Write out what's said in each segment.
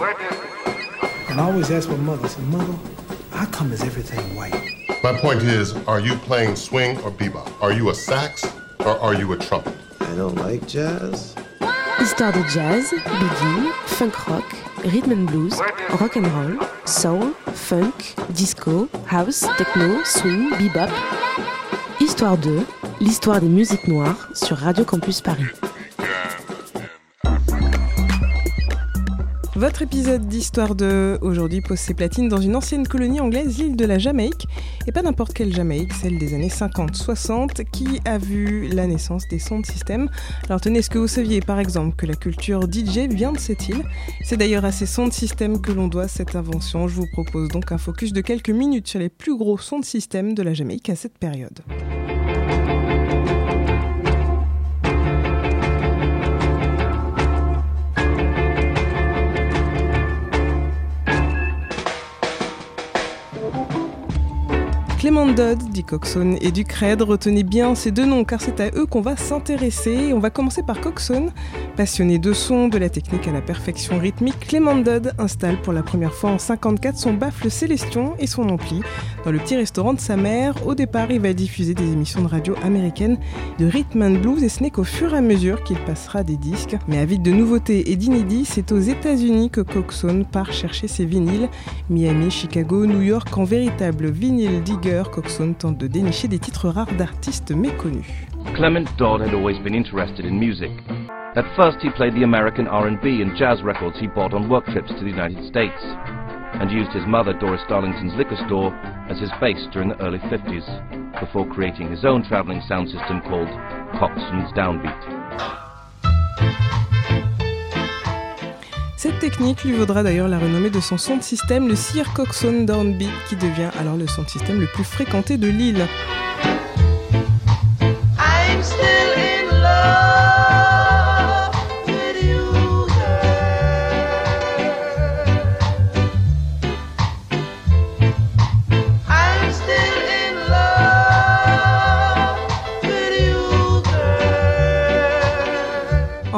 And I always ask my mother, I said, Mother, how come is everything white? My point is, are you playing swing or bebop? Are you a sax or are you a trumpet? I don't like jazz. Histoire de jazz, boogie, funk rock, rhythm and blues, rock and roll, soul, funk, disco, house, techno, swing, bebop. Histoire 2, l'histoire des musiques noires sur Radio Campus Paris. Votre épisode d'Histoire de aujourd'hui pose ses platines dans une ancienne colonie anglaise, l'île de la Jamaïque, et pas n'importe quelle Jamaïque, celle des années 50-60, qui a vu la naissance des sons de système. Alors tenez, est-ce que vous saviez par exemple que la culture DJ vient de cette île? C'est d'ailleurs à ces sons de système que l'on doit cette invention. Je vous propose donc un focus de quelques minutes sur les plus gros sons de système de la Jamaïque à cette période. Clément Dodd, dit Coxon, et Ducred, retenez bien ces deux noms car c'est à eux qu'on va s'intéresser. On va commencer par Coxon. Passionné de son, de la technique à la perfection rythmique, Clément Dodd installe pour la première fois en 54 son baffle Célestion et son ampli dans le petit restaurant de sa mère. Au départ, il va diffuser des émissions de radio américaines de rhythm and blues et ce n'est qu'au fur et à mesure qu'il passera des disques. Mais avide de nouveautés et d'inédits, c'est aux États-Unis que Coxon part chercher ses vinyles. Miami, Chicago, New York, en véritable vinyle digger Coxon tente de dénicher des titres rares d'artistes méconnus. Clement Dodd had always been interested in music. At first he played the American R&B and jazz records he bought on work trips to the United States and used his mother Doris Darlington's liquor store as his base during the early 50s before creating his own traveling sound system called Coxon's Downbeat. Cette technique lui vaudra d'ailleurs la renommée de son son de système, le Sir Coxon Downbeat, qui devient alors le son système le plus fréquenté de l'île.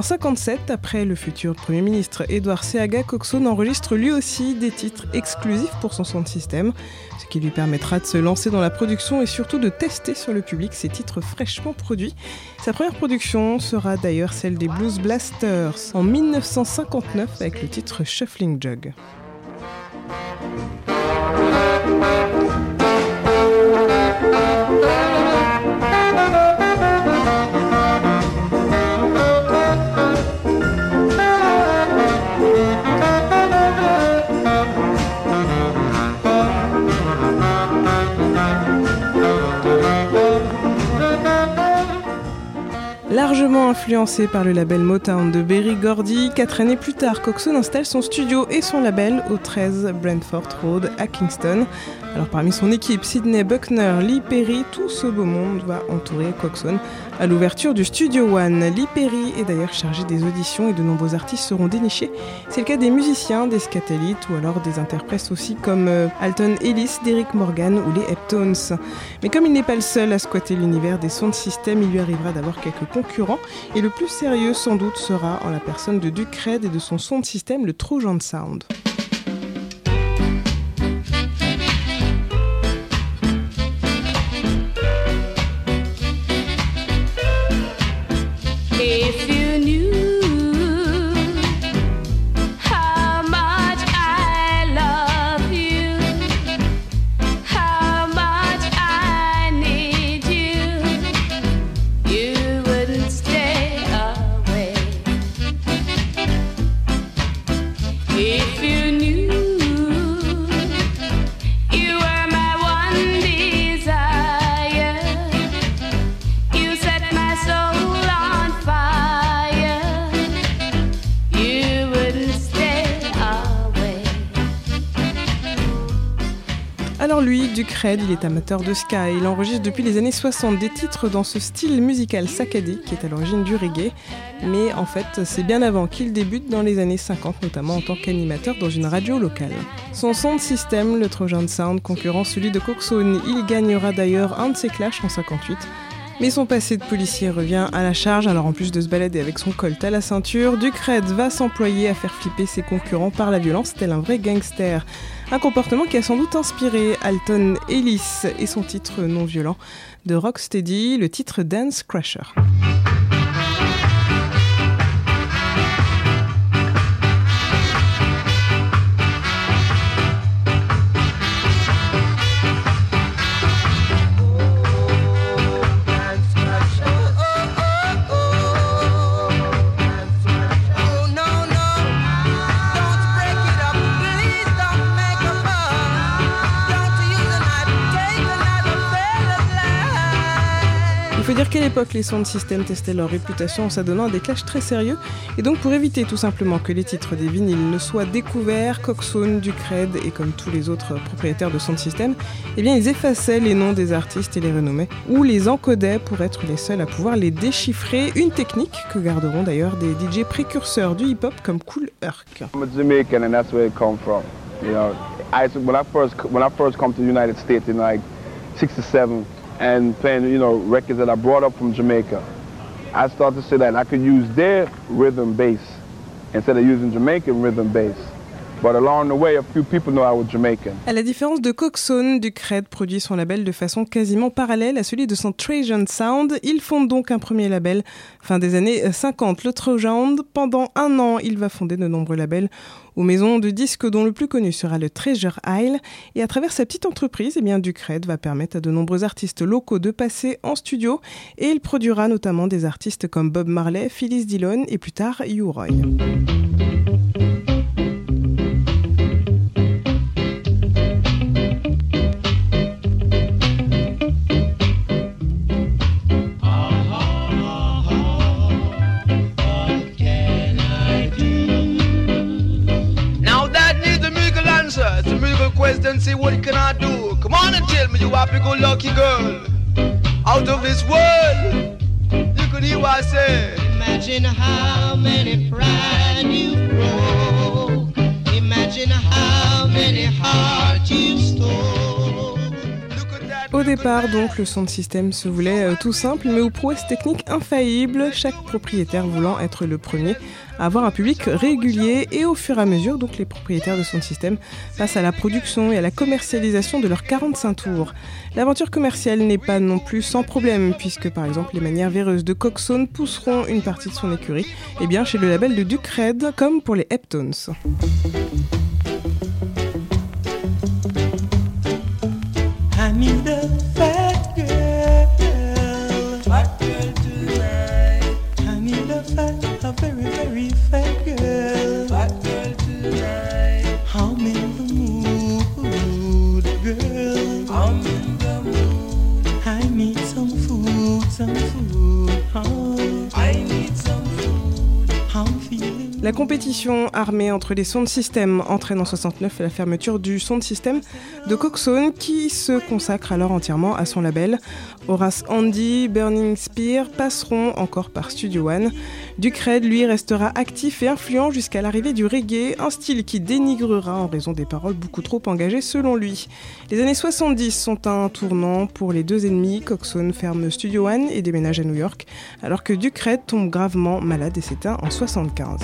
En 57, après le futur Premier ministre Edouard Seaga, Coxon enregistre lui aussi des titres exclusifs pour son de système, ce qui lui permettra de se lancer dans la production et surtout de tester sur le public ces titres fraîchement produits. Sa première production sera d'ailleurs celle des Blues Blasters en 1959 avec le titre Shuffling Jug. Largement influencé par le label Motown de Berry Gordy, quatre années plus tard, Coxon installe son studio et son label au 13 Brentford Road à Kingston. Alors parmi son équipe, Sidney Buckner, Lee Perry, tout ce beau monde va entourer Coxon à l'ouverture du Studio One. Lee Perry est d'ailleurs chargé des auditions et de nombreux artistes seront dénichés. C'est le cas des musiciens, des Scatelites ou alors des interprètes aussi comme euh, Alton Ellis, Derrick Morgan ou les Heptones. Mais comme il n'est pas le seul à squatter l'univers des sons de système, il lui arrivera d'avoir quelques concurrents et le plus sérieux sans doute sera en la personne de Duke Red et de son son de système, le Trojan Sound. Alors lui, Ducred, il est amateur de ska il enregistre depuis les années 60 des titres dans ce style musical saccadé qui est à l'origine du reggae. Mais en fait, c'est bien avant qu'il débute dans les années 50, notamment en tant qu'animateur dans une radio locale. Son de système, le Trojan Sound, concurrent celui de Coxone, il gagnera d'ailleurs un de ses clashs en 58 Mais son passé de policier revient à la charge, alors en plus de se balader avec son colt à la ceinture, Ducred va s'employer à faire flipper ses concurrents par la violence, tel un vrai gangster. Un comportement qui a sans doute inspiré Alton Ellis et son titre non violent de Rocksteady, le titre Dance Crusher. Dire qu'à l'époque, les sound systems testaient leur réputation en s'adonnant à des clashs très sérieux. Et donc, pour éviter tout simplement que les titres des vinyles ne soient découverts, Coxone, Ducred et comme tous les autres propriétaires de sound system, eh bien, ils effaçaient les noms des artistes et les renommaient, ou les encodaient pour être les seuls à pouvoir les déchiffrer. Une technique que garderont d'ailleurs des DJ précurseurs du hip-hop comme Cool Herc. When I first when I first come to the United States in like 67, and playing, you know, records that I brought up from Jamaica. I started to say that I could use their rhythm bass instead of using Jamaican rhythm bass. À la différence de Coxone, Ducred produit son label de façon quasiment parallèle à celui de son Trajan Sound. Il fonde donc un premier label fin des années 50, le Trojan. Pendant un an, il va fonder de nombreux labels aux maisons de disques dont le plus connu sera le Treasure Isle. Et à travers sa petite entreprise, eh bien, Ducred va permettre à de nombreux artistes locaux de passer en studio et il produira notamment des artistes comme Bob Marley, Phyllis Dillon et plus tard U-Roy. question, you happy go lucky girl. Out of this world, you could hear what I say. Imagine how many pride you broke. Imagine how many hearts you stole. Au départ, donc, le son de système se voulait euh, tout simple, mais aux prouesses techniques infaillibles, chaque propriétaire voulant être le premier à avoir un public régulier, et au fur et à mesure, donc, les propriétaires de son système passent à la production et à la commercialisation de leurs 45 tours. L'aventure commerciale n'est pas non plus sans problème, puisque par exemple les manières véreuses de Coxone pousseront une partie de son écurie, et bien chez le label de Ducred, comme pour les Heptones. I need compétition armée entre les sound systems entraîne en 69 la fermeture du sound system de Coxone qui se consacre alors entièrement à son label. Horace Andy, Burning Spear passeront encore par Studio One. Ducred, lui, restera actif et influent jusqu'à l'arrivée du reggae, un style qui dénigrera en raison des paroles beaucoup trop engagées selon lui. Les années 70 sont un tournant pour les deux ennemis. Coxone ferme Studio One et déménage à New York, alors que Ducred tombe gravement malade et s'éteint en 75.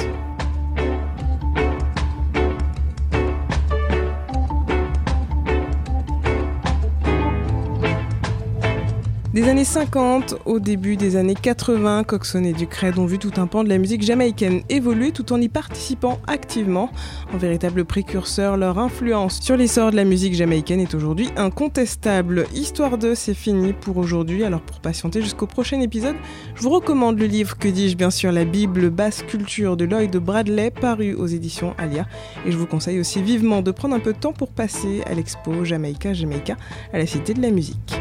Des années 50 au début des années 80, Coxon et Ducred ont vu tout un pan de la musique jamaïcaine évoluer tout en y participant activement. En véritable précurseur, leur influence sur l'essor de la musique jamaïcaine est aujourd'hui incontestable. Histoire 2, c'est fini pour aujourd'hui, alors pour patienter jusqu'au prochain épisode, je vous recommande le livre Que dis-je? Bien sûr, la Bible basse culture de Lloyd Bradley, paru aux éditions Alia. Et je vous conseille aussi vivement de prendre un peu de temps pour passer à l'expo Jamaïca Jamaïca à la Cité de la Musique.